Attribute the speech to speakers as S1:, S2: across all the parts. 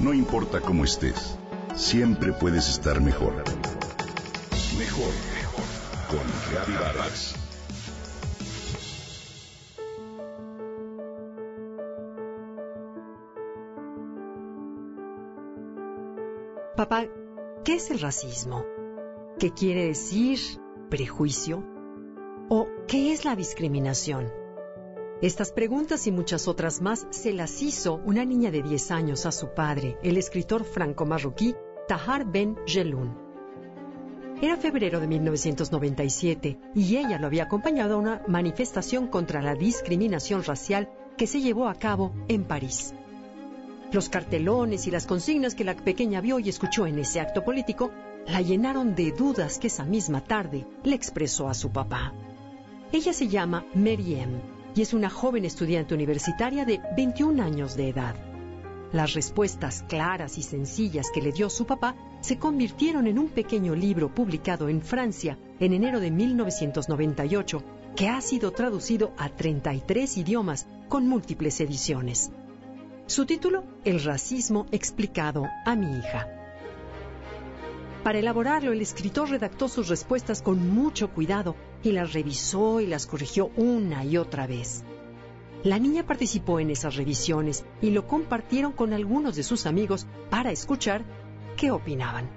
S1: No importa cómo estés, siempre puedes estar mejor. Mejor, mejor. Con Vargas.
S2: Papá, ¿qué es el racismo? ¿Qué quiere decir prejuicio? ¿O qué es la discriminación? Estas preguntas y muchas otras más se las hizo una niña de 10 años a su padre, el escritor franco-marroquí Tahar Ben Jeloun. Era febrero de 1997 y ella lo había acompañado a una manifestación contra la discriminación racial que se llevó a cabo en París. Los cartelones y las consignas que la pequeña vio y escuchó en ese acto político la llenaron de dudas que esa misma tarde le expresó a su papá. Ella se llama Meriem y es una joven estudiante universitaria de 21 años de edad. Las respuestas claras y sencillas que le dio su papá se convirtieron en un pequeño libro publicado en Francia en enero de 1998 que ha sido traducido a 33 idiomas con múltiples ediciones. Su título, El racismo explicado a mi hija. Para elaborarlo, el escritor redactó sus respuestas con mucho cuidado y las revisó y las corrigió una y otra vez. La niña participó en esas revisiones y lo compartieron con algunos de sus amigos para escuchar qué opinaban.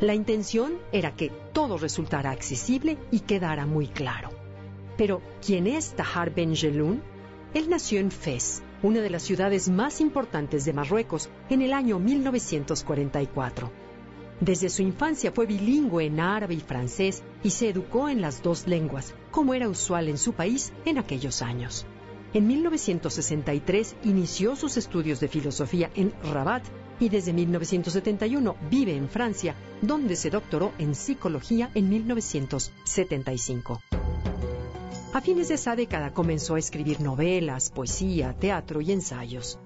S2: La intención era que todo resultara accesible y quedara muy claro. Pero, ¿quién es Tahar Ben Jeloun? Él nació en Fez, una de las ciudades más importantes de Marruecos, en el año 1944. Desde su infancia fue bilingüe en árabe y francés y se educó en las dos lenguas, como era usual en su país en aquellos años. En 1963 inició sus estudios de filosofía en Rabat y desde 1971 vive en Francia, donde se doctoró en psicología en 1975. A fines de esa década comenzó a escribir novelas, poesía, teatro y ensayos.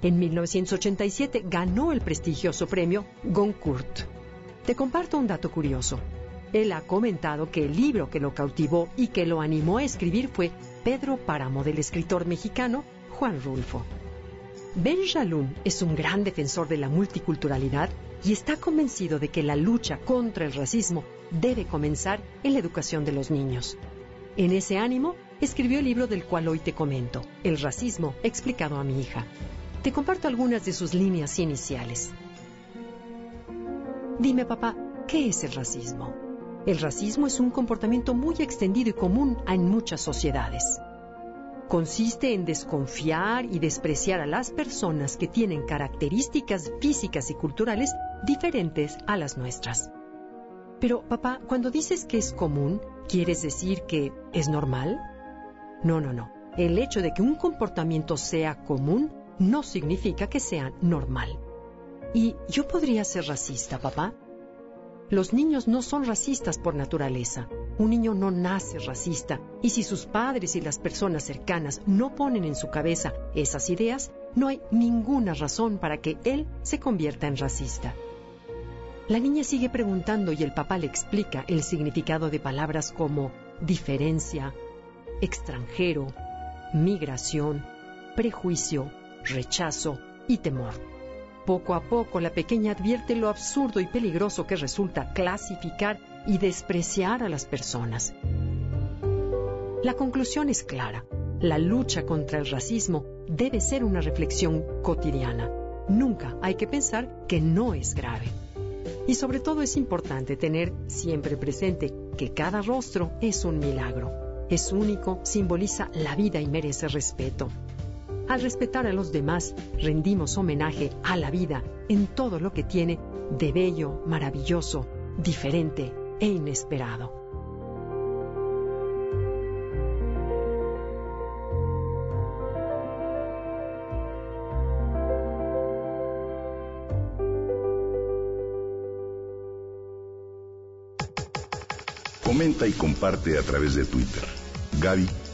S2: En 1987 ganó el prestigioso premio Goncourt. Te comparto un dato curioso. Él ha comentado que el libro que lo cautivó y que lo animó a escribir fue Pedro Páramo del escritor mexicano Juan Rulfo. Ben Jalún es un gran defensor de la multiculturalidad y está convencido de que la lucha contra el racismo debe comenzar en la educación de los niños. En ese ánimo, escribió el libro del cual hoy te comento, El racismo explicado a mi hija. Te comparto algunas de sus líneas iniciales. Dime, papá, ¿qué es el racismo? El racismo es un comportamiento muy extendido y común en muchas sociedades. Consiste en desconfiar y despreciar a las personas que tienen características físicas y culturales diferentes a las nuestras. Pero, papá, cuando dices que es común, ¿quieres decir que es normal? No, no, no. El hecho de que un comportamiento sea común no significa que sea normal. ¿Y yo podría ser racista, papá? Los niños no son racistas por naturaleza. Un niño no nace racista y si sus padres y las personas cercanas no ponen en su cabeza esas ideas, no hay ninguna razón para que él se convierta en racista. La niña sigue preguntando y el papá le explica el significado de palabras como diferencia, extranjero, migración, prejuicio, rechazo y temor. Poco a poco la pequeña advierte lo absurdo y peligroso que resulta clasificar y despreciar a las personas. La conclusión es clara. La lucha contra el racismo debe ser una reflexión cotidiana. Nunca hay que pensar que no es grave. Y sobre todo es importante tener siempre presente que cada rostro es un milagro. Es único, simboliza la vida y merece respeto. Al respetar a los demás, rendimos homenaje a la vida en todo lo que tiene de bello, maravilloso, diferente e inesperado.
S1: Comenta y comparte a través de Twitter.